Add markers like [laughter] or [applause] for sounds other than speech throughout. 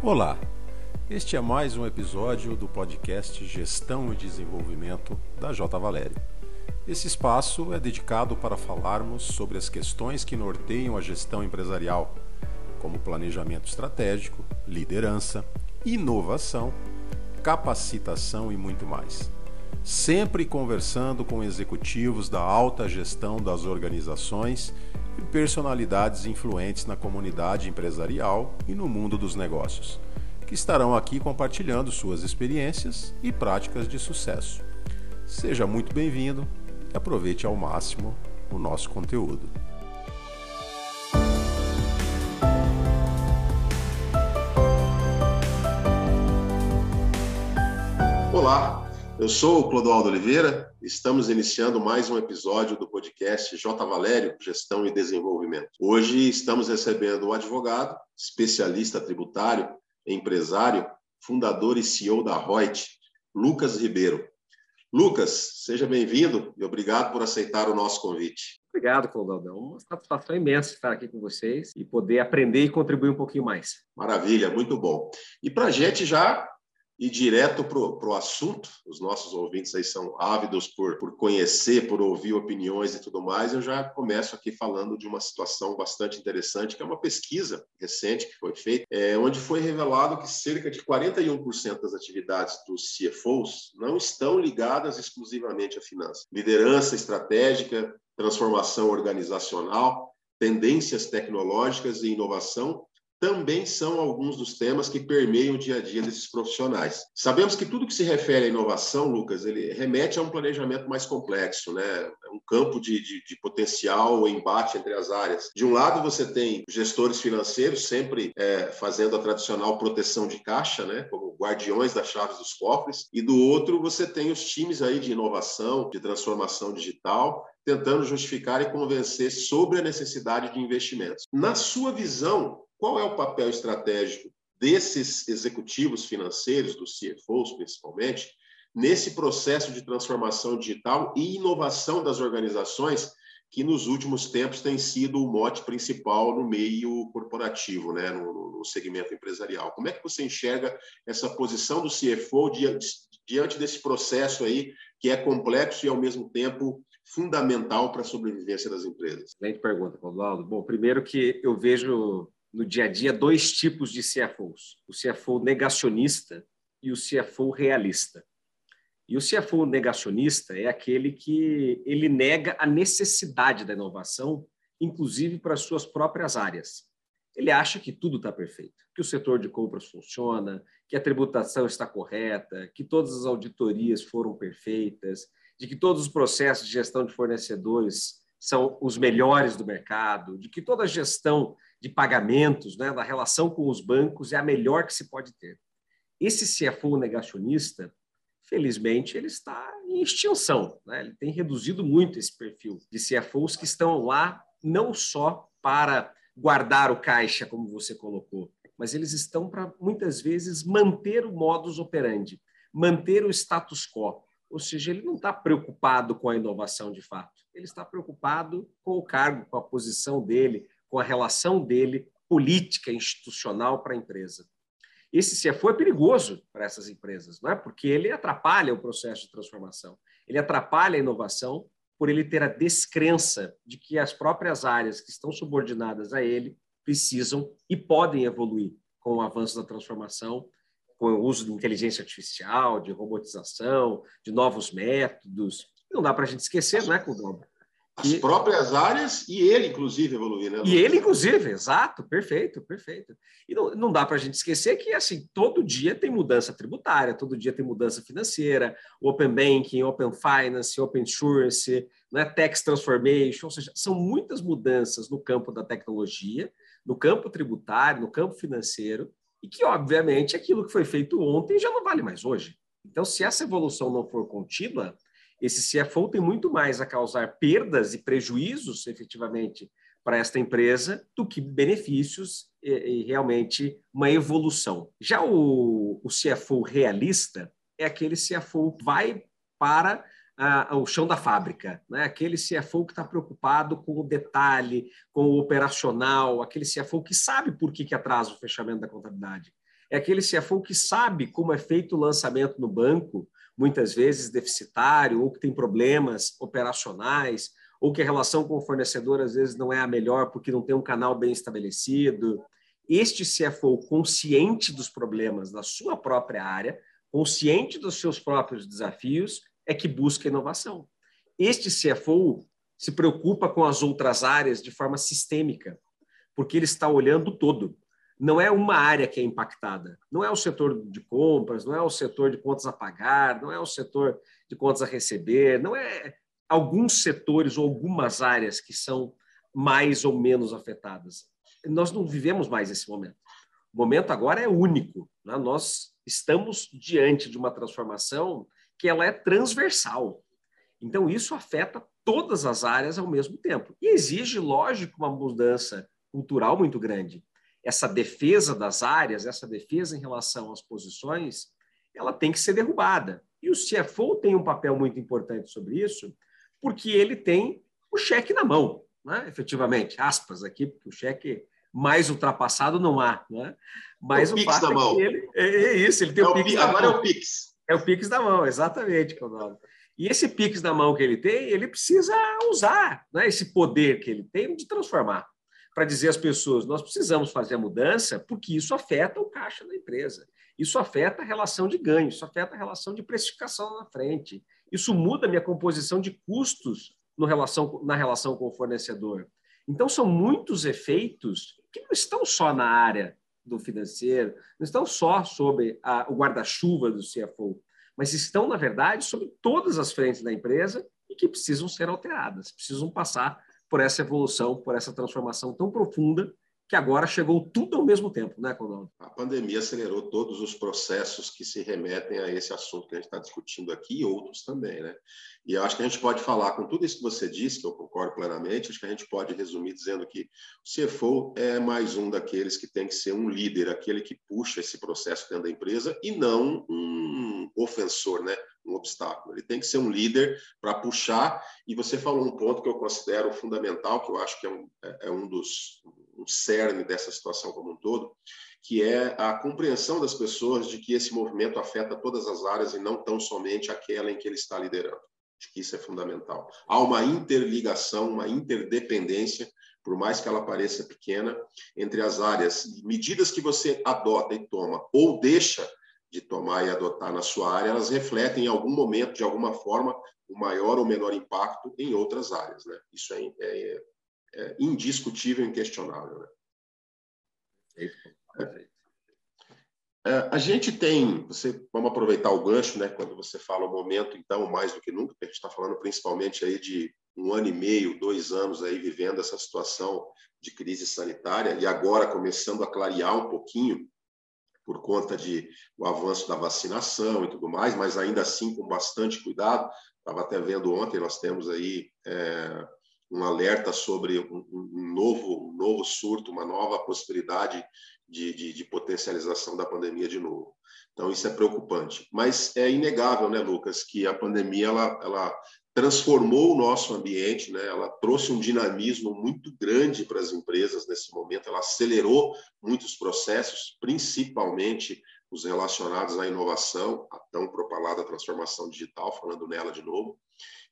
Olá, este é mais um episódio do podcast Gestão e Desenvolvimento da J. Valério. Esse espaço é dedicado para falarmos sobre as questões que norteiam a gestão empresarial, como planejamento estratégico, liderança, inovação, capacitação e muito mais. Sempre conversando com executivos da alta gestão das organizações e personalidades influentes na comunidade empresarial e no mundo dos negócios, que estarão aqui compartilhando suas experiências e práticas de sucesso. Seja muito bem-vindo e aproveite ao máximo o nosso conteúdo. Olá, eu sou o Clodoaldo Oliveira, estamos iniciando mais um episódio do podcast J. Valério, Gestão e Desenvolvimento. Hoje estamos recebendo o advogado, especialista tributário, empresário, fundador e CEO da Reut, Lucas Ribeiro. Lucas, seja bem-vindo e obrigado por aceitar o nosso convite. Obrigado, Clodoaldo. É uma satisfação imensa estar aqui com vocês e poder aprender e contribuir um pouquinho mais. Maravilha, muito bom. E para a gente já e direto para o assunto, os nossos ouvintes aí são ávidos por, por conhecer, por ouvir opiniões e tudo mais, eu já começo aqui falando de uma situação bastante interessante, que é uma pesquisa recente que foi feita, é, onde foi revelado que cerca de 41% das atividades dos CFOs não estão ligadas exclusivamente à finança. Liderança estratégica, transformação organizacional, tendências tecnológicas e inovação também são alguns dos temas que permeiam o dia a dia desses profissionais. Sabemos que tudo que se refere à inovação, Lucas, ele remete a um planejamento mais complexo, né? É um campo de, de, de potencial embate entre as áreas. De um lado, você tem gestores financeiros sempre é, fazendo a tradicional proteção de caixa, né? Como guardiões das chaves dos cofres, e do outro, você tem os times aí de inovação, de transformação digital, tentando justificar e convencer sobre a necessidade de investimentos. Na sua visão, qual é o papel estratégico desses executivos financeiros, dos CFOs principalmente, nesse processo de transformação digital e inovação das organizações, que nos últimos tempos tem sido o mote principal no meio corporativo, né, no, no segmento empresarial. Como é que você enxerga essa posição do CFO diante, diante desse processo aí que é complexo e ao mesmo tempo fundamental para a sobrevivência das empresas? Excelente pergunta, Paulo. Bom, primeiro que eu vejo no dia a dia dois tipos de CFOs: o CFO negacionista e o CFO realista. E o CFO negacionista é aquele que ele nega a necessidade da inovação, inclusive para as suas próprias áreas. Ele acha que tudo está perfeito, que o setor de compras funciona, que a tributação está correta, que todas as auditorias foram perfeitas, de que todos os processos de gestão de fornecedores são os melhores do mercado, de que toda a gestão de pagamentos, né, da relação com os bancos, é a melhor que se pode ter. Esse CFO negacionista, felizmente, ele está em extinção. Né? Ele tem reduzido muito esse perfil de CFOs que estão lá não só para guardar o caixa, como você colocou, mas eles estão para, muitas vezes, manter o modus operandi, manter o status quo. Ou seja, ele não está preocupado com a inovação de fato, ele está preocupado com o cargo, com a posição dele, com a relação dele política, institucional para a empresa. Esse CFO é perigoso para essas empresas, não é? porque ele atrapalha o processo de transformação, ele atrapalha a inovação por ele ter a descrença de que as próprias áreas que estão subordinadas a ele precisam e podem evoluir com o avanço da transformação, com o uso de inteligência artificial, de robotização, de novos métodos. Não dá para a gente esquecer, não é, Cudobra? as e... próprias áreas e ele, inclusive, evoluir, né? E ele, inclusive, exato, perfeito, perfeito. E não, não dá para a gente esquecer que, assim, todo dia tem mudança tributária, todo dia tem mudança financeira, Open Banking, Open Finance, Open Insurance, né, Tax Transformation, ou seja, são muitas mudanças no campo da tecnologia, no campo tributário, no campo financeiro, e que, obviamente, aquilo que foi feito ontem já não vale mais hoje. Então, se essa evolução não for contínua, esse CFO tem muito mais a causar perdas e prejuízos, efetivamente, para esta empresa do que benefícios e, e realmente uma evolução. Já o, o, CFO realista é aquele CFO vai para ah, o chão da fábrica, né? aquele CFO que está preocupado com o detalhe, com o operacional, aquele CFO que sabe por que, que atrasa o fechamento da contabilidade. É aquele CFO que sabe como é feito o lançamento no banco, muitas vezes deficitário, ou que tem problemas operacionais, ou que a relação com o fornecedor às vezes não é a melhor porque não tem um canal bem estabelecido. Este CFO consciente dos problemas da sua própria área, consciente dos seus próprios desafios, é que busca inovação. Este CFO se preocupa com as outras áreas de forma sistêmica, porque ele está olhando todo. Não é uma área que é impactada, não é o setor de compras, não é o setor de contas a pagar, não é o setor de contas a receber, não é alguns setores ou algumas áreas que são mais ou menos afetadas. Nós não vivemos mais esse momento. O momento agora é único. Né? Nós estamos diante de uma transformação que ela é transversal. Então, isso afeta todas as áreas ao mesmo tempo. E exige, lógico, uma mudança cultural muito grande. Essa defesa das áreas, essa defesa em relação às posições, ela tem que ser derrubada. E o CFO tem um papel muito importante sobre isso, porque ele tem o cheque na mão, né? efetivamente, aspas aqui, porque o cheque mais ultrapassado não há. Né? Mas é o, o Pix na é mão. Ele, é, é, isso, ele tem é o Pix o, na Agora é o Pix. É o Pix da mão, exatamente, Conaldo. E esse Pix na mão que ele tem, ele precisa usar né? esse poder que ele tem de transformar. Para dizer às pessoas, nós precisamos fazer a mudança porque isso afeta o caixa da empresa. Isso afeta a relação de ganho, isso afeta a relação de precificação na frente. Isso muda a minha composição de custos relação, na relação com o fornecedor. Então, são muitos efeitos que não estão só na área do financeiro, não estão só sobre a, o guarda-chuva do CFO, mas estão, na verdade, sobre todas as frentes da empresa e que precisam ser alteradas, precisam passar por essa evolução, por essa transformação tão profunda que agora chegou tudo ao mesmo tempo, né, Conaldo? A pandemia acelerou todos os processos que se remetem a esse assunto que a gente está discutindo aqui e outros também, né? E eu acho que a gente pode falar, com tudo isso que você disse, que eu concordo plenamente, acho que a gente pode resumir dizendo que o CFO é mais um daqueles que tem que ser um líder, aquele que puxa esse processo dentro da empresa e não um ofensor, né? um obstáculo. Ele tem que ser um líder para puxar. E você falou um ponto que eu considero fundamental, que eu acho que é um, é, é um dos um cerne dessa situação como um todo, que é a compreensão das pessoas de que esse movimento afeta todas as áreas e não tão somente aquela em que ele está liderando. Acho que isso é fundamental. Há uma interligação, uma interdependência, por mais que ela pareça pequena, entre as áreas. Medidas que você adota e toma ou deixa de tomar e adotar na sua área, elas refletem em algum momento, de alguma forma, o maior ou menor impacto em outras áreas. Né? Isso é, é, é indiscutível inquestionável. Né? Perfeito. É, a gente tem, você, vamos aproveitar o gancho, né, quando você fala o momento, então, mais do que nunca, a gente está falando principalmente aí de um ano e meio, dois anos aí vivendo essa situação de crise sanitária e agora começando a clarear um pouquinho por conta de o avanço da vacinação e tudo mais, mas ainda assim com bastante cuidado. Estava até vendo ontem, nós temos aí é, um alerta sobre um, um, novo, um novo surto, uma nova possibilidade de, de, de, potencialização da pandemia de novo. Então, isso é preocupante. Mas é inegável, né, Lucas, que a pandemia ela, ela transformou o nosso ambiente, né? ela trouxe um dinamismo muito grande para as empresas nesse momento, ela acelerou muitos processos, principalmente os relacionados à inovação, a tão propalada transformação digital, falando nela de novo,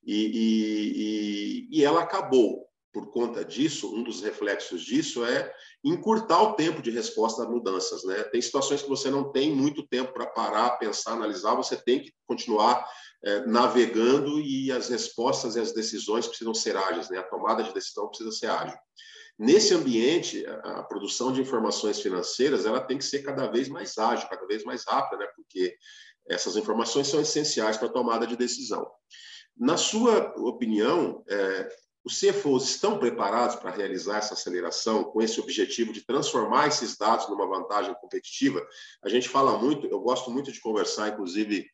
e, e, e ela acabou. Por conta disso, um dos reflexos disso é encurtar o tempo de resposta a mudanças. Né? Tem situações que você não tem muito tempo para parar, pensar, analisar, você tem que continuar é, navegando e as respostas e as decisões precisam ser ágeis, né? a tomada de decisão precisa ser ágil. Nesse ambiente, a, produção de informações financeiras ela tem que ser cada vez mais ágil, cada vez mais rápida, né? porque essas informações são essenciais para a tomada de decisão. Na sua opinião, é, os CFOs estão preparados para realizar essa aceleração com esse objetivo de transformar esses dados numa vantagem competitiva? A gente fala muito, eu gosto muito de conversar, inclusive,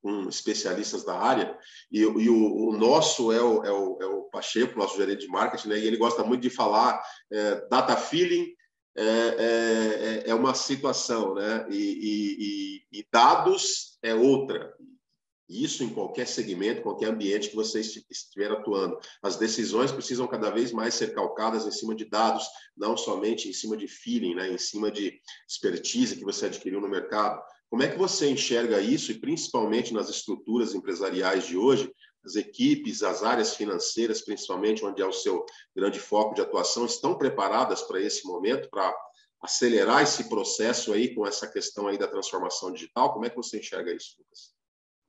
com especialistas da área, e, e o, o, nosso é o, é, o, é o Pacheco, nosso gerente de marketing, né? e ele gosta muito de falar é, data feeling, é, é, é, é uma situação, né? E, e, e, dados é outra. Isso em qualquer segmento, qualquer ambiente que você estiver atuando. As decisões precisam cada vez mais ser calcadas em cima de dados, não somente em cima de feeling, né? em cima de expertise que você adquiriu no mercado. Como é que você enxerga isso, e principalmente nas estruturas empresariais de hoje, as equipes, as áreas financeiras, principalmente, onde é o seu grande foco de atuação, estão preparadas para esse momento, para acelerar esse processo aí com essa questão aí da transformação digital? Como é que você enxerga isso, Lucas?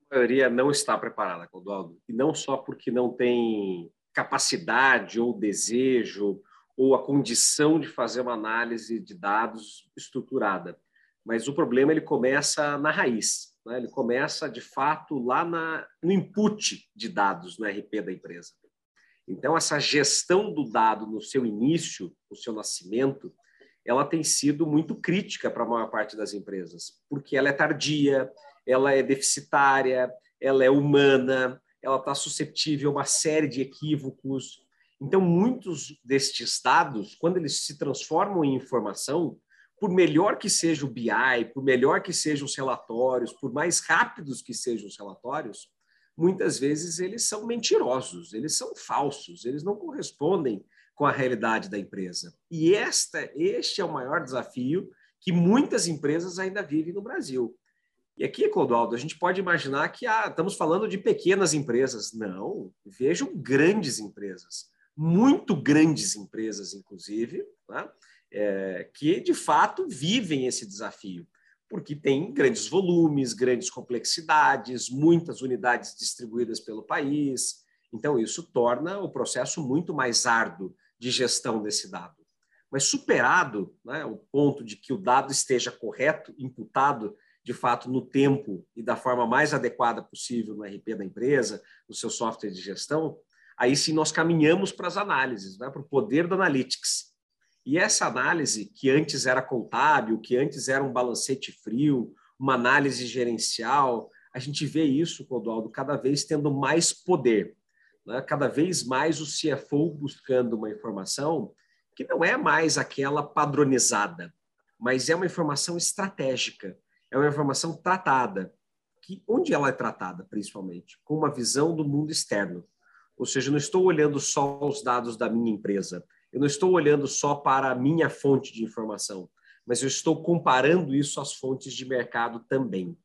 A maioria não está preparada, Clodoaldo, e não só porque não tem capacidade ou desejo ou a condição de fazer uma análise de dados estruturada, mas o problema ele começa na raiz, né? ele começa de fato lá na, no input de dados no RP da empresa. Então essa gestão do dado no seu início, no seu nascimento, ela tem sido muito crítica para a maior parte das empresas, porque ela é tardia, ela é deficitária, ela é humana, ela está suscetível a uma série de equívocos. Então, muitos destes dados, quando eles se transformam em informação, por melhor que seja o BI, por melhor que sejam os relatórios, por mais rápidos que sejam os relatórios, muitas vezes eles são mentirosos, eles são falsos, eles não correspondem com a realidade da empresa. E esta, este é o maior desafio que muitas empresas ainda vivem no Brasil. E aqui, Clodoaldo, a gente pode imaginar que ah, estamos falando de pequenas empresas. Não, vejam grandes empresas, muito grandes empresas, inclusive, né? é, que de fato vivem esse desafio, porque tem grandes volumes, grandes complexidades, muitas unidades distribuídas pelo país. Então, isso torna o processo muito mais árduo de gestão desse dado. Mas superado né, o ponto de que o dado esteja correto, imputado de fato no tempo e da forma mais adequada possível no RP da empresa, no seu software de gestão, aí sim nós caminhamos para as análises, né, para o poder do analytics. E essa análise, que antes era contábil, que antes era um balancete frio, uma análise gerencial, a gente vê isso, Clodoaldo, cada vez tendo mais poder né? cada vez mais o CFO buscando uma informação que não é mais aquela padronizada, mas é uma informação estratégica, é uma informação tratada. Que, onde ela é tratada, principalmente? Com uma visão do mundo externo. Ou seja, eu não estou olhando só os dados da minha empresa, eu não estou olhando só para a minha fonte de informação, mas eu estou comparando isso às fontes de mercado também.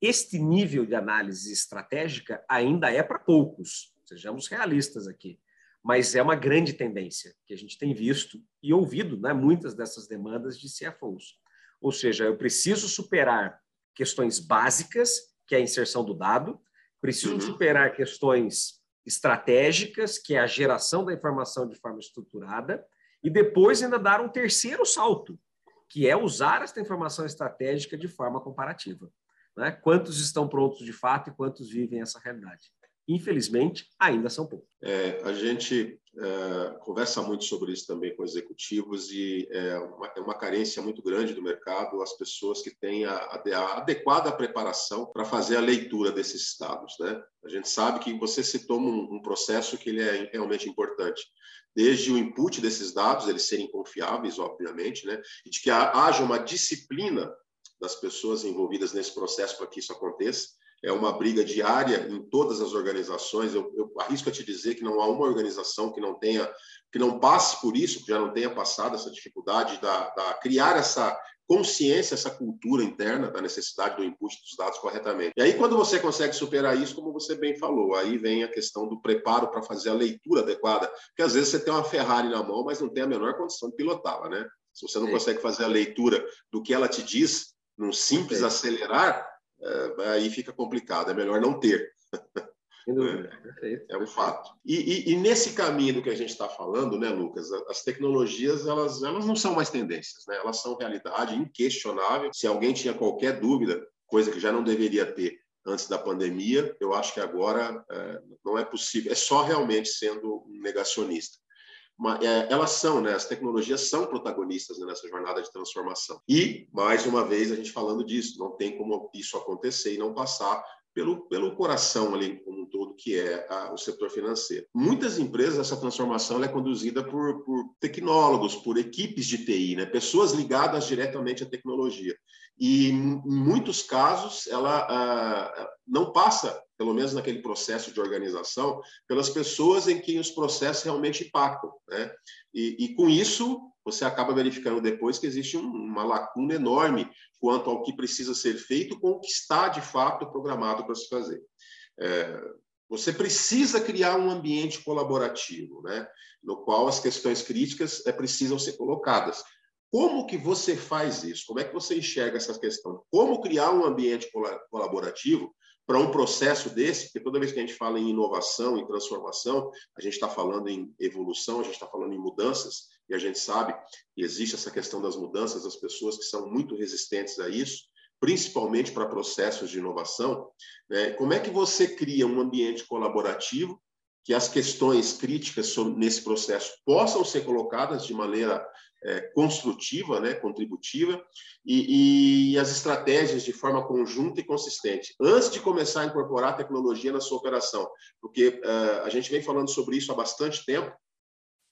Este nível de análise estratégica ainda é para poucos. Sejamos realistas aqui. Mas é uma grande tendência que a gente tem visto e ouvido né, muitas dessas demandas de CFOs. Ou seja, eu preciso superar questões básicas, que é a inserção do dado, preciso uhum. superar questões estratégicas, que é a geração da informação de forma estruturada, e depois ainda dar um terceiro salto, que é usar esta informação estratégica de forma comparativa. Né? Quantos estão prontos de fato e quantos vivem essa realidade? Infelizmente, ainda são poucos. É, a gente é, conversa muito sobre isso também com executivos e é uma, é uma, carência muito grande do mercado as pessoas que têm a, a adequada preparação para fazer a leitura desses estados. Né? A gente sabe que você citou um, um processo que ele é realmente importante desde o input desses dados, eles serem confiáveis, obviamente, né? e de que haja uma disciplina das pessoas envolvidas nesse processo para que isso aconteça é uma briga diária em todas as organizações. Eu, eu, arrisco a te dizer que não há uma organização que não tenha, que não passe por isso, que já não tenha passado essa dificuldade da, da criar essa consciência, essa cultura interna da necessidade do input dos dados corretamente. E aí, quando você consegue superar isso, como você bem falou, aí vem a questão do preparo para fazer a leitura adequada, porque às vezes você tem uma Ferrari na mão, mas não tem a menor condição de pilotá-la, né? Se você não Sim. consegue fazer a leitura do que ela te diz, num simples Sim. acelerar, aí fica complicado, é melhor não ter. É, é um fato. E, e, e, nesse caminho do que a gente está falando, né, Lucas, as tecnologias elas, elas não são mais tendências, né? elas são realidade inquestionável. Se alguém tinha qualquer dúvida, coisa que já não deveria ter antes da pandemia, eu acho que agora é, não é possível. É só realmente sendo um negacionista é, elas são, né, as tecnologias são protagonistas né, nessa jornada de transformação. E, mais uma vez, a gente falando disso, não tem como isso acontecer e não passar pelo, pelo coração ali como um todo, que é a, o setor financeiro. Muitas empresas, essa transformação é conduzida por, por tecnólogos, por equipes de TI, né? pessoas ligadas diretamente à tecnologia. E, em muitos casos, ela ah, não passa, pelo menos naquele processo de organização, pelas pessoas em quem os processos realmente impactam. Né? E, e com isso, você acaba verificando depois que existe uma lacuna enorme quanto ao que precisa ser feito com o que está de fato programado para se fazer. É, você precisa criar um ambiente colaborativo, né, no qual as questões críticas é, precisam ser colocadas. Como que você faz isso? Como é que você enxerga essa questão? Como criar um ambiente colaborativo para um processo desse, porque toda vez que a gente fala em inovação, em transformação, a gente está falando em evolução, a gente está falando em mudanças, e a gente sabe que existe essa questão das mudanças, das pessoas que são muito resistentes a isso, principalmente para processos de inovação. Né? Como é que você cria um ambiente colaborativo que as questões críticas nesse processo possam ser colocadas de maneira é, construtiva, né, contributiva, e, e, as estratégias de forma conjunta e consistente, antes de começar a incorporar a tecnologia na sua operação, porque uh, a gente vem falando sobre isso há bastante tempo,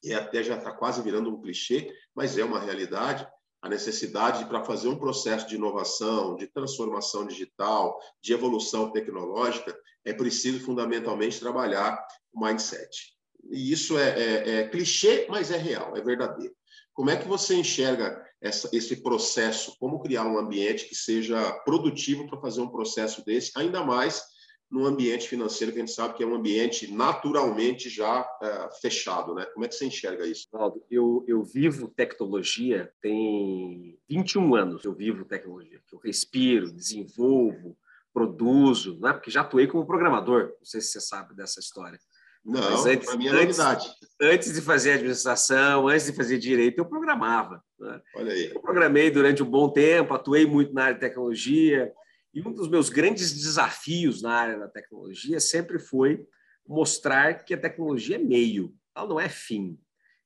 e até já está quase virando um clichê, mas é uma realidade, a necessidade para fazer um processo de inovação, de transformação digital, de evolução tecnológica, é preciso fundamentalmente trabalhar o mindset. E isso é, é, é clichê, mas é real, é verdadeiro. Como é que você enxerga essa, esse processo? Como criar um ambiente que seja produtivo para fazer um processo desse, ainda mais no ambiente financeiro, que a gente sabe que é um ambiente naturalmente já é, fechado, né? Como é que você enxerga isso? Ronaldo, eu, eu vivo tecnologia tem 21 anos, eu vivo tecnologia, eu respiro, desenvolvo, produzo, né? porque já atuei como programador, não sei se você sabe dessa história. Não, para mim é novidade. Antes de fazer administração, antes de fazer direito, eu programava. Né? Olha aí. Eu programei durante um bom tempo, atuei muito na área de tecnologia, e um dos meus grandes desafios na área da tecnologia sempre foi mostrar que a tecnologia é meio, ela não é fim.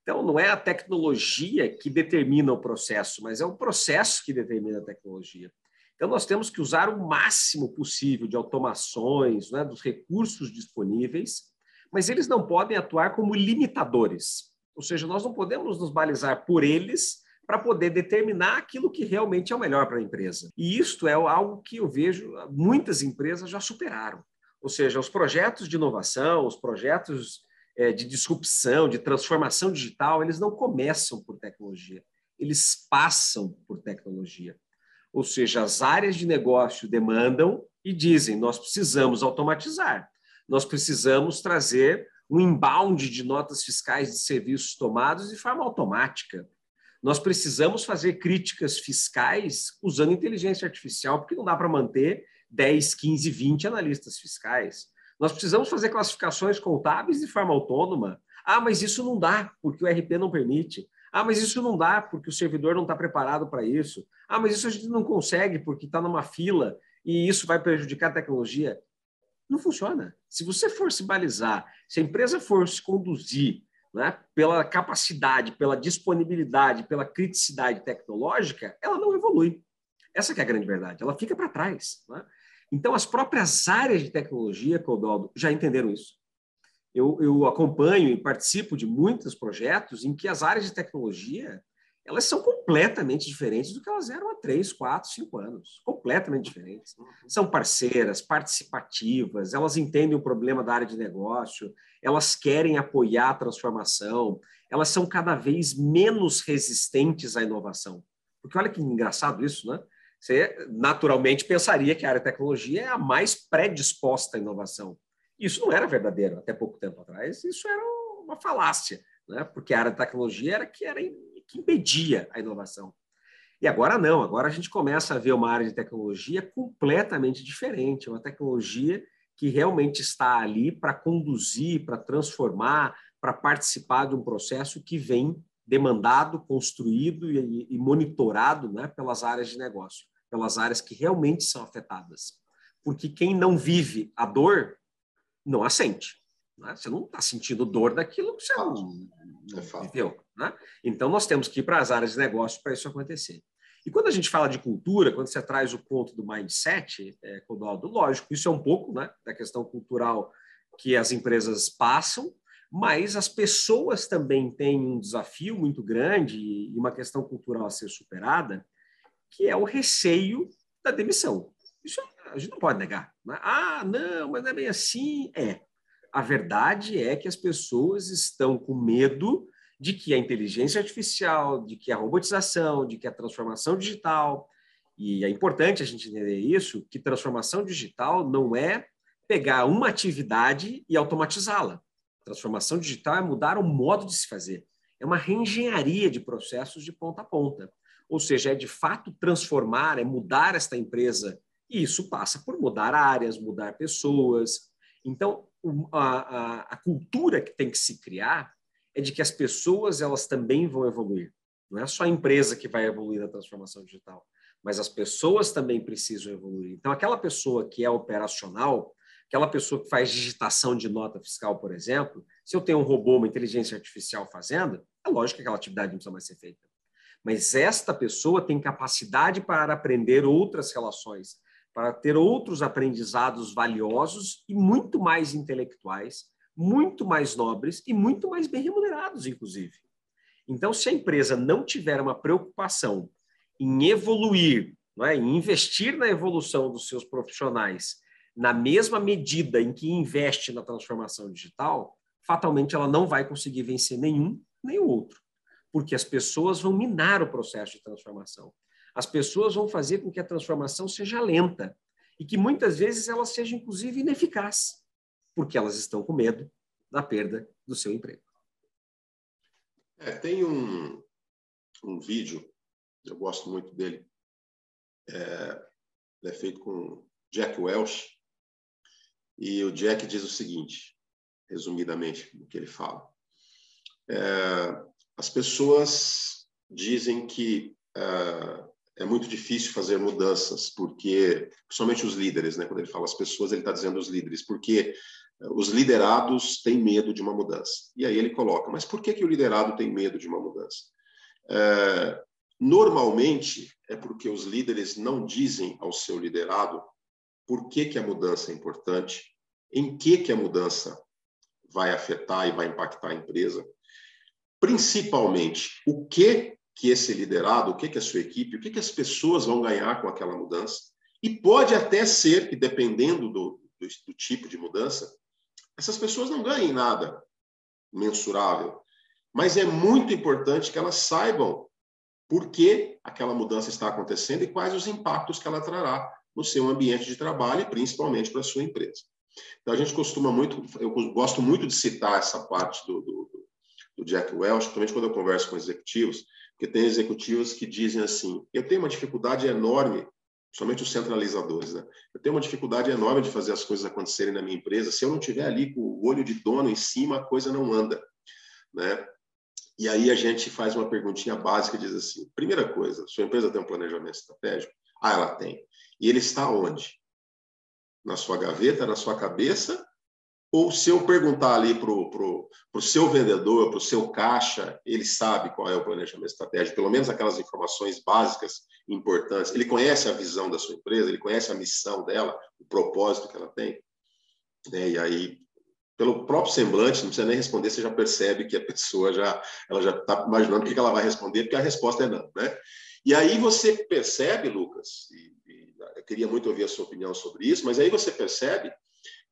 Então, não é a tecnologia que determina o processo, mas é o processo que determina a tecnologia. Então, nós temos que usar o máximo possível de automações, né, dos recursos disponíveis, mas eles não podem atuar como limitadores. Ou seja, nós não podemos nos balizar por eles para poder determinar aquilo que realmente é o melhor para a empresa. E isto é algo que eu vejo muitas empresas já superaram. Ou seja, os projetos de inovação, os projetos é, de disrupção, de transformação digital, eles não começam por tecnologia, eles passam por tecnologia. Ou seja, as áreas de negócio demandam e dizem: nós precisamos automatizar, nós precisamos trazer um inbound de notas fiscais de serviços tomados de forma automática. Nós precisamos fazer críticas fiscais usando inteligência artificial, porque não dá para manter 10, 15, 20 analistas fiscais. Nós precisamos fazer classificações contábeis de forma autônoma. Ah, mas isso não dá, porque o RP não permite. Ah, mas isso não dá, porque o servidor não está preparado para isso. Ah, mas isso a gente não consegue, porque está numa fila e isso vai prejudicar a tecnologia. Não funciona. Se você for se balizar, se a empresa for se conduzir né, pela capacidade, pela disponibilidade, pela criticidade tecnológica, ela não evolui. Essa é a grande verdade. Ela fica para trás. Né? Então, as próprias áreas de tecnologia, Codaldo, já entenderam isso. Eu, eu acompanho e participo de muitos projetos em que as áreas de tecnologia elas são completamente diferentes do que elas eram há três, quatro, cinco anos. Completamente diferentes. Uhum. São parceiras, participativas, elas entendem o problema da área de negócio, elas querem apoiar a transformação, elas são cada vez menos resistentes à inovação. Porque olha que engraçado isso, né? Você naturalmente pensaria que a área de tecnologia é a mais predisposta à inovação. Isso não era verdadeiro até pouco tempo atrás, isso era uma falácia, né? porque a área de tecnologia era que era que impedia a inovação. E agora não, agora a gente começa a ver uma área de tecnologia completamente diferente, uma tecnologia que realmente está ali para conduzir, para transformar, para participar de um processo que vem demandado, construído e, e monitorado né, pelas áreas de negócio, pelas áreas que realmente são afetadas. Porque quem não vive a dor não a sente. Né? Você não está sentindo dor daquilo que você não, não é viveu. Né? Então, nós temos que ir para as áreas de negócio para isso acontecer. E quando a gente fala de cultura, quando você traz o ponto do mindset, é, Codaldo, lógico, isso é um pouco né, da questão cultural que as empresas passam, mas as pessoas também têm um desafio muito grande e uma questão cultural a ser superada, que é o receio da demissão. Isso a gente não pode negar. Né? Ah, não, mas não é bem assim. É. A verdade é que as pessoas estão com medo de que a inteligência artificial, de que a robotização, de que a transformação digital, e é importante a gente entender isso, que transformação digital não é pegar uma atividade e automatizá-la. Transformação digital é mudar o modo de se fazer. É uma reengenharia de processos de ponta a ponta. Ou seja, é de fato transformar, é mudar esta empresa. E isso passa por mudar áreas, mudar pessoas. Então, a, a, a cultura que tem que se criar é de que as pessoas elas também vão evoluir. Não é só a empresa que vai evoluir na transformação digital, mas as pessoas também precisam evoluir. Então, aquela pessoa que é operacional, aquela pessoa que faz digitação de nota fiscal, por exemplo, se eu tenho um robô, uma inteligência artificial fazendo, é lógico que aquela atividade não precisa mais ser feita. Mas esta pessoa tem capacidade para aprender outras relações, para ter outros aprendizados valiosos e muito mais intelectuais, muito mais nobres e muito mais bem remunerados, inclusive. Então, se a empresa não tiver uma preocupação em evoluir, não é? em investir na evolução dos seus profissionais na mesma medida em que investe na transformação digital, fatalmente ela não vai conseguir vencer nenhum nem o outro, porque as pessoas vão minar o processo de transformação. As pessoas vão fazer com que a transformação seja lenta e que muitas vezes ela seja inclusive ineficaz, porque elas estão com medo da perda do seu emprego. É, tem um, um vídeo, eu gosto muito dele, é, é feito com Jack Welch, e o Jack diz o seguinte, resumidamente, o que ele fala. É, as pessoas dizem que é, é, muito difícil fazer mudanças, porque, principalmente os líderes, né? quando ele fala as pessoas, ele está dizendo os líderes, porque os liderados têm medo de uma mudança. E aí ele coloca, mas por que, que o liderado tem medo de uma mudança? É, normalmente é porque os líderes não dizem ao seu liderado por que, que a mudança é importante, em que, que a mudança vai afetar e vai impactar a empresa, principalmente o que que esse liderado, o que que a sua equipe, o que que as pessoas vão ganhar com aquela mudança, e pode até ser que dependendo do, do, do tipo de mudança, essas pessoas não ganhem nada mensurável, mas é muito importante que elas saibam por que aquela mudança está acontecendo e quais os impactos que ela trará no seu ambiente de trabalho e principalmente para a sua empresa. Então, a gente costuma muito, eu gosto muito de citar essa parte do, do, do Jack Welch, principalmente quando eu converso com executivos, porque tem executivos que dizem assim: eu tenho uma dificuldade enorme, somente os centralizadores, né? Eu tenho uma dificuldade enorme de fazer as coisas acontecerem na minha empresa. Se eu não tiver ali com o olho de dono em cima, a coisa não anda, né? E aí a gente faz uma perguntinha básica, diz assim: primeira coisa, sua empresa tem um planejamento estratégico? Ah, ela tem. E ele está onde? na sua gaveta, na sua cabeça, ou se eu perguntar ali para o seu vendedor, para o seu caixa, ele sabe qual é o planejamento estratégico, pelo menos aquelas informações básicas importantes. Ele conhece a visão da sua empresa, ele conhece a missão dela, o propósito que ela tem. Né? E aí, pelo próprio semblante, não precisa nem responder, você já percebe que a [laughs] pessoa já ela já está imaginando o que ela vai responder, porque a resposta é não. Né? E aí você percebe, Lucas, e eu queria muito ouvir a sua opinião sobre isso, mas aí você percebe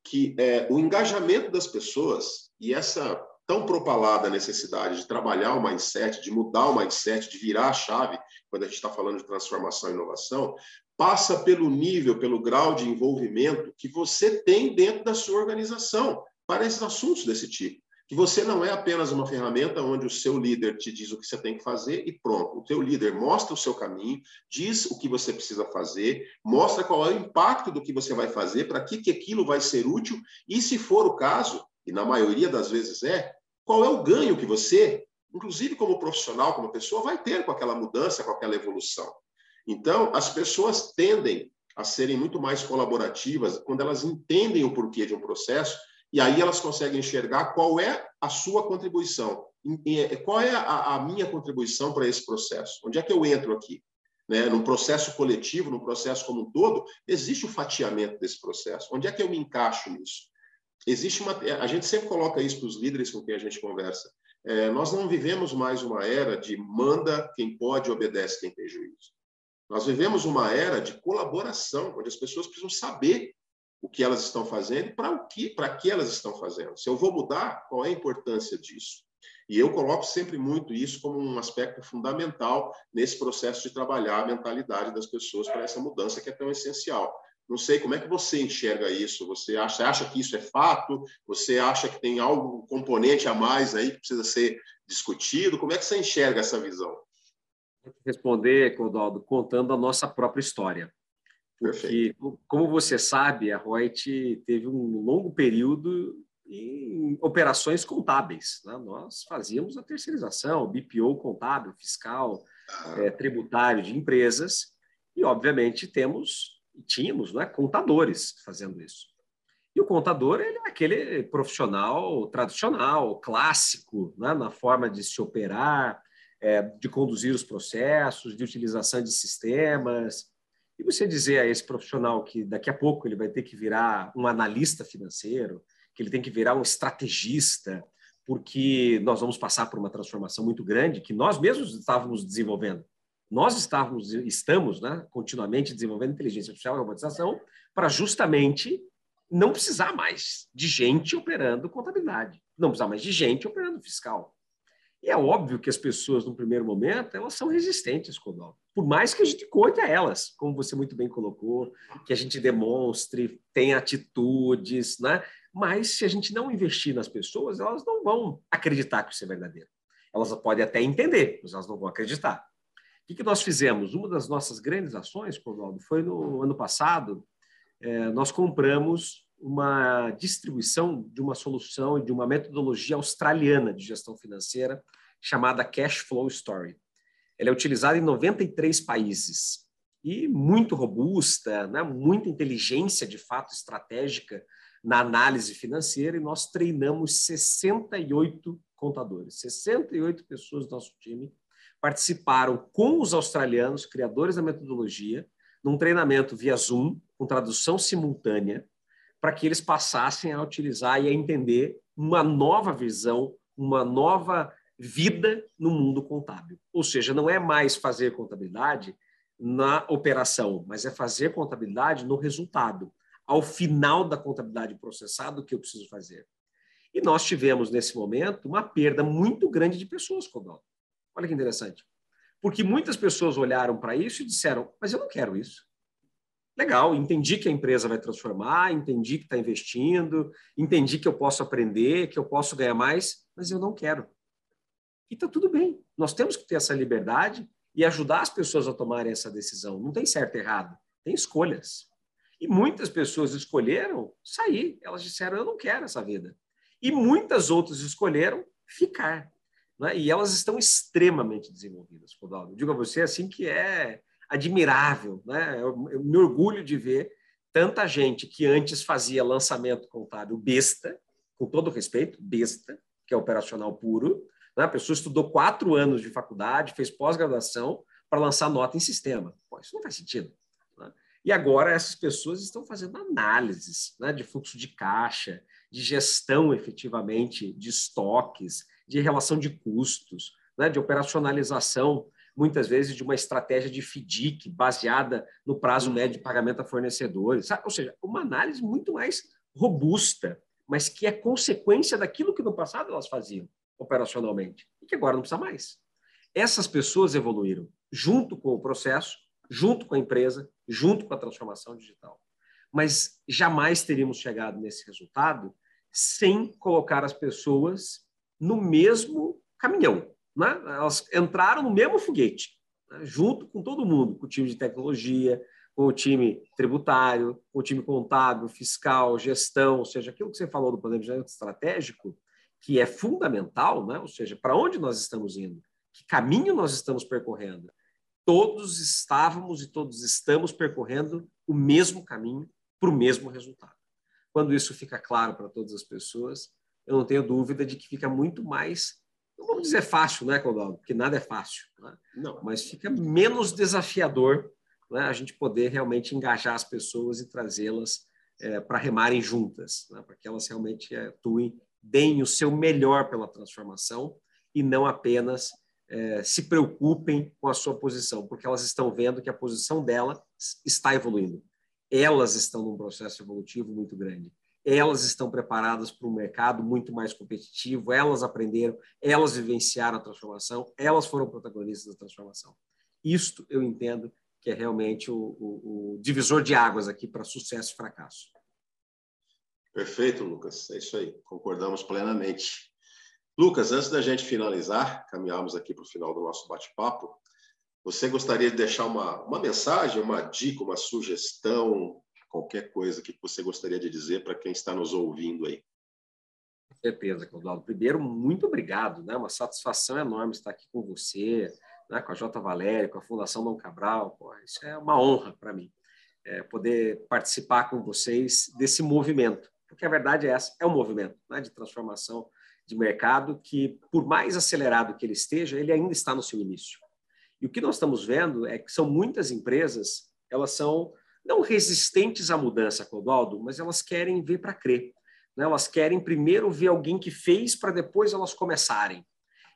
que é, o engajamento das pessoas e essa tão propalada necessidade de trabalhar o mindset, de mudar o mindset, de virar a chave, quando a gente está falando de transformação e inovação, passa pelo nível, pelo grau de envolvimento que você tem dentro da sua organização para esses assuntos desse tipo que você não é apenas uma ferramenta onde o seu líder te diz o que você tem que fazer e pronto. O teu líder mostra o seu caminho, diz o que você precisa fazer, mostra qual é o impacto do que você vai fazer, para que, que aquilo vai ser útil e, se for o caso, e na maioria das vezes é, qual é o ganho que você, inclusive como profissional, como pessoa, vai ter com aquela mudança, com aquela evolução. Então, as pessoas tendem a serem muito mais colaborativas quando elas entendem o porquê de um processo e aí elas conseguem enxergar qual é a sua contribuição, qual é a, a minha contribuição para esse processo, onde é que eu entro aqui. né, num processo coletivo, num processo como um todo, existe o fatiamento desse processo. Onde é que eu me encaixo nisso? Existe uma. A gente sempre coloca isso para os líderes com quem a gente conversa. É, nós não vivemos mais uma era de manda quem pode, obedece quem tem juízo. Nós vivemos uma era de colaboração, onde as pessoas precisam saber o que elas estão fazendo para o que, para que elas estão fazendo. Se eu vou mudar, qual é a importância disso? E eu coloco sempre muito isso como um aspecto fundamental nesse processo de trabalhar a mentalidade das pessoas para essa mudança que é tão essencial. Não sei como é que você enxerga isso. Você acha, acha que isso é fato? Você acha que tem algo componente a mais aí que precisa ser discutido? Como é que você enxerga essa visão? Responder, Codaldo, contando a nossa própria história. Porque, como você sabe, a Reut teve um longo período em operações contábeis. Né? Nós fazíamos a terceirização, BPO contábil, fiscal, é, tributário de empresas, e, obviamente, temos tínhamos né, contadores fazendo isso. E o contador ele é aquele profissional tradicional, clássico, né, na forma de se operar, é, de conduzir os processos, de utilização de sistemas. E você dizer a esse profissional que daqui a pouco ele vai ter que virar um analista financeiro, que ele tem que virar um estrategista, porque nós vamos passar por uma transformação muito grande que nós mesmos estávamos desenvolvendo. Nós estávamos, estamos né, continuamente desenvolvendo inteligência artificial e robotização para justamente não precisar mais de gente operando contabilidade, não precisar mais de gente operando fiscal. E é óbvio que as pessoas, no primeiro momento, elas são resistentes, Codal. Por mais que a gente conte a elas, como você muito bem colocou, que a gente demonstre, tenha atitudes, né? Mas se a gente não investir nas pessoas, elas não vão acreditar que isso é verdadeiro. Elas podem até entender, mas elas não vão acreditar. O que, que nós fizemos? Uma das nossas grandes ações, Codaldo, foi no ano passado, é, nós compramos uma distribuição de uma solução e de uma metodologia australiana de gestão financeira chamada Cash Flow Story. Ela é utilizada em 93 países. E muito robusta, né? muita inteligência de fato estratégica na análise financeira. E nós treinamos 68 contadores, 68 pessoas do nosso time participaram com os australianos, criadores da metodologia, num treinamento via Zoom, com tradução simultânea, para que eles passassem a utilizar e a entender uma nova visão, uma nova vida no mundo contábil. Ou seja, não é mais fazer contabilidade na operação, mas é fazer contabilidade no resultado, ao final da contabilidade processada, o que eu preciso fazer. E nós tivemos, nesse momento, uma perda muito grande de pessoas, Codal. Olha que interessante. Porque muitas pessoas olharam para isso e disseram: Mas eu não quero isso legal, entendi que a empresa vai transformar, entendi que está investindo, entendi que eu posso aprender, que eu posso ganhar mais, mas eu não quero. E está tudo bem. Nós temos que ter essa liberdade e ajudar as pessoas a tomarem essa decisão. Não tem certo e errado, tem escolhas. E muitas pessoas escolheram sair. Elas disseram: eu não quero essa vida. E muitas outras escolheram ficar. Né? E elas estão extremamente desenvolvidas, Rodaldo. Digo a você assim que é admirável. Né? Eu, eu me orgulho de ver tanta gente que antes fazia lançamento contábil besta, com todo respeito, besta, que é operacional puro. Né? A pessoa estudou quatro anos de faculdade, fez pós-graduação para lançar nota em sistema. Pô, isso não faz sentido. Né? E agora essas pessoas estão fazendo análises né, de fluxo de caixa, de gestão efetivamente de estoques, de relação de custos, né, de operacionalização muitas vezes de uma estratégia de FDIC baseada no prazo médio de pagamento a fornecedores. Sabe? Ou seja, uma análise muito mais robusta, mas que é consequência daquilo que no passado elas faziam operacionalmente e que agora não precisa mais. Essas pessoas evoluíram junto com o processo, junto com a empresa, junto com a transformação digital. Mas jamais teríamos chegado nesse resultado sem colocar as pessoas no mesmo caminhão, né? elas entraram no mesmo foguete, né? junto com todo mundo, com o time de tecnologia, com o time tributário, com o time contábil, fiscal, gestão, ou seja, aquilo que você falou do planejamento estratégico, que é fundamental, né? ou seja, para onde nós estamos indo, que caminho nós estamos percorrendo. Todos estávamos e todos estamos percorrendo o mesmo caminho para o mesmo resultado. Quando isso fica claro para todas as pessoas, eu não tenho dúvida de que fica muito mais não vamos dizer fácil, né, Codaldo? Porque nada é fácil. Né? Não. Mas fica menos desafiador né, a gente poder realmente engajar as pessoas e trazê-las é, para remarem juntas, né, para que elas realmente atuem, deem o seu melhor pela transformação e não apenas é, se preocupem com a sua posição, porque elas estão vendo que a posição dela está evoluindo. Elas estão num processo evolutivo muito grande. Elas estão preparadas para um mercado muito mais competitivo, elas aprenderam, elas vivenciaram a transformação, elas foram protagonistas da transformação. Isto eu entendo que é realmente o, o, o divisor de águas aqui para sucesso e fracasso. Perfeito, Lucas. É isso aí. Concordamos plenamente. Lucas, antes da gente finalizar, caminharmos aqui para o final do nosso bate-papo, você gostaria de deixar uma, uma mensagem, uma dica, uma sugestão, qualquer coisa que você gostaria de dizer para quem está nos ouvindo aí? Com certeza, Claudio. Primeiro, muito obrigado, né? Uma satisfação enorme estar aqui com você, né? com a J. Valério, com a Fundação Dom Cabral. Pô, isso é uma honra para mim, é, poder participar com vocês desse movimento, porque a verdade é essa, é um movimento né? de transformação de mercado que, por mais acelerado que ele esteja, ele ainda está no seu início. E o que nós estamos vendo é que são muitas empresas, elas são não resistentes à mudança, Clodoaldo, mas elas querem ver para crer. Né? Elas querem primeiro ver alguém que fez para depois elas começarem.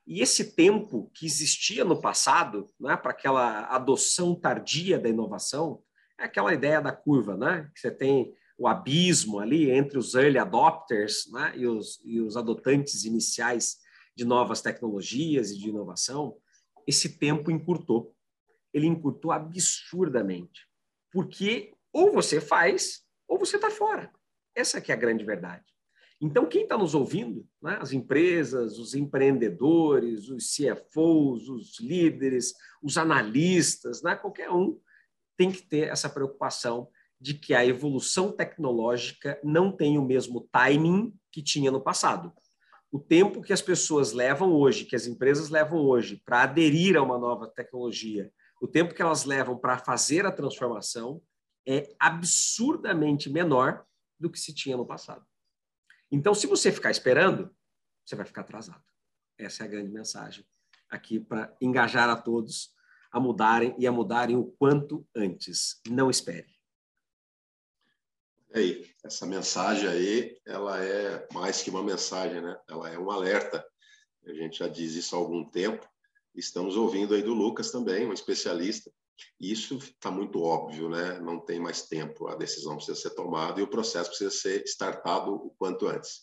E esse tempo que existia no passado, né, para aquela adoção tardia da inovação, é aquela ideia da curva, né? Que você tem o abismo ali entre os early adopters né, e, os, e os adotantes iniciais de novas tecnologias e de inovação, esse tempo encurtou. Ele encurtou absurdamente. Porque ou você faz ou você está fora. Essa que é a grande verdade. Então, quem está nos ouvindo, né, as empresas, os empreendedores, os CFOs, os líderes, os analistas, né, qualquer um, tem que ter essa preocupação de que a evolução tecnológica não tem o mesmo timing que tinha no passado. O tempo que as pessoas levam hoje, que as empresas levam hoje para aderir a uma nova tecnologia, o tempo que elas levam para fazer a transformação é absurdamente menor do que se tinha no passado. Então, se você ficar esperando, você vai ficar atrasado. Essa é a grande mensagem aqui para engajar a todos a mudarem e a mudarem o quanto antes. Não espere aí, essa mensagem aí, ela é mais que uma mensagem, né? Ela é um alerta. A gente já diz isso há algum tempo. Estamos ouvindo aí do Lucas também, um especialista. Isso está muito óbvio, né? Não tem mais tempo, a decisão precisa ser tomada e o processo precisa ser startado o quanto antes.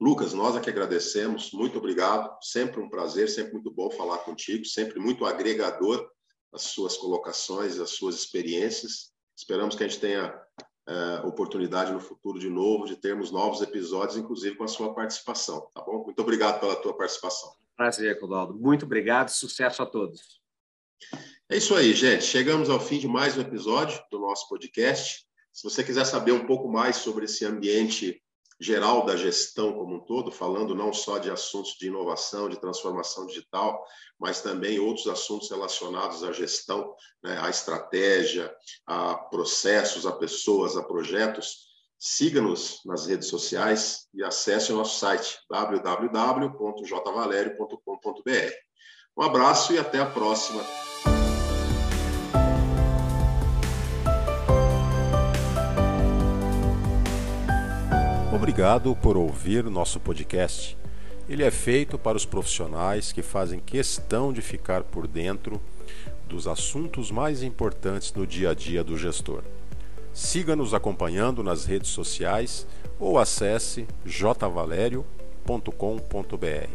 Lucas, nós aqui agradecemos, muito obrigado, sempre um prazer, sempre muito bom falar contigo, sempre muito agregador as suas colocações, as suas experiências. Esperamos que a gente tenha uh, oportunidade no futuro de novo de termos novos episódios, inclusive com a sua participação, tá bom? Muito obrigado pela tua participação. Prazer, Codaldo. Muito obrigado, sucesso a todos. É isso aí, gente. Chegamos ao fim de mais um episódio do nosso podcast. Se você quiser saber um pouco mais sobre esse ambiente geral da gestão como um todo, falando não só de assuntos de inovação, de transformação digital, mas também outros assuntos relacionados à gestão, né, à estratégia, a processos, a pessoas, a projetos. Siga-nos nas redes sociais e acesse o nosso site www.jvalerio.com.br. Um abraço e até a próxima. Obrigado por ouvir nosso podcast. Ele é feito para os profissionais que fazem questão de ficar por dentro dos assuntos mais importantes no dia a dia do gestor. Siga-nos acompanhando nas redes sociais ou acesse jvalerio.com.br.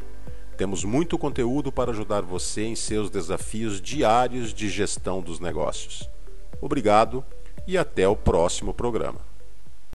Temos muito conteúdo para ajudar você em seus desafios diários de gestão dos negócios. Obrigado e até o próximo programa.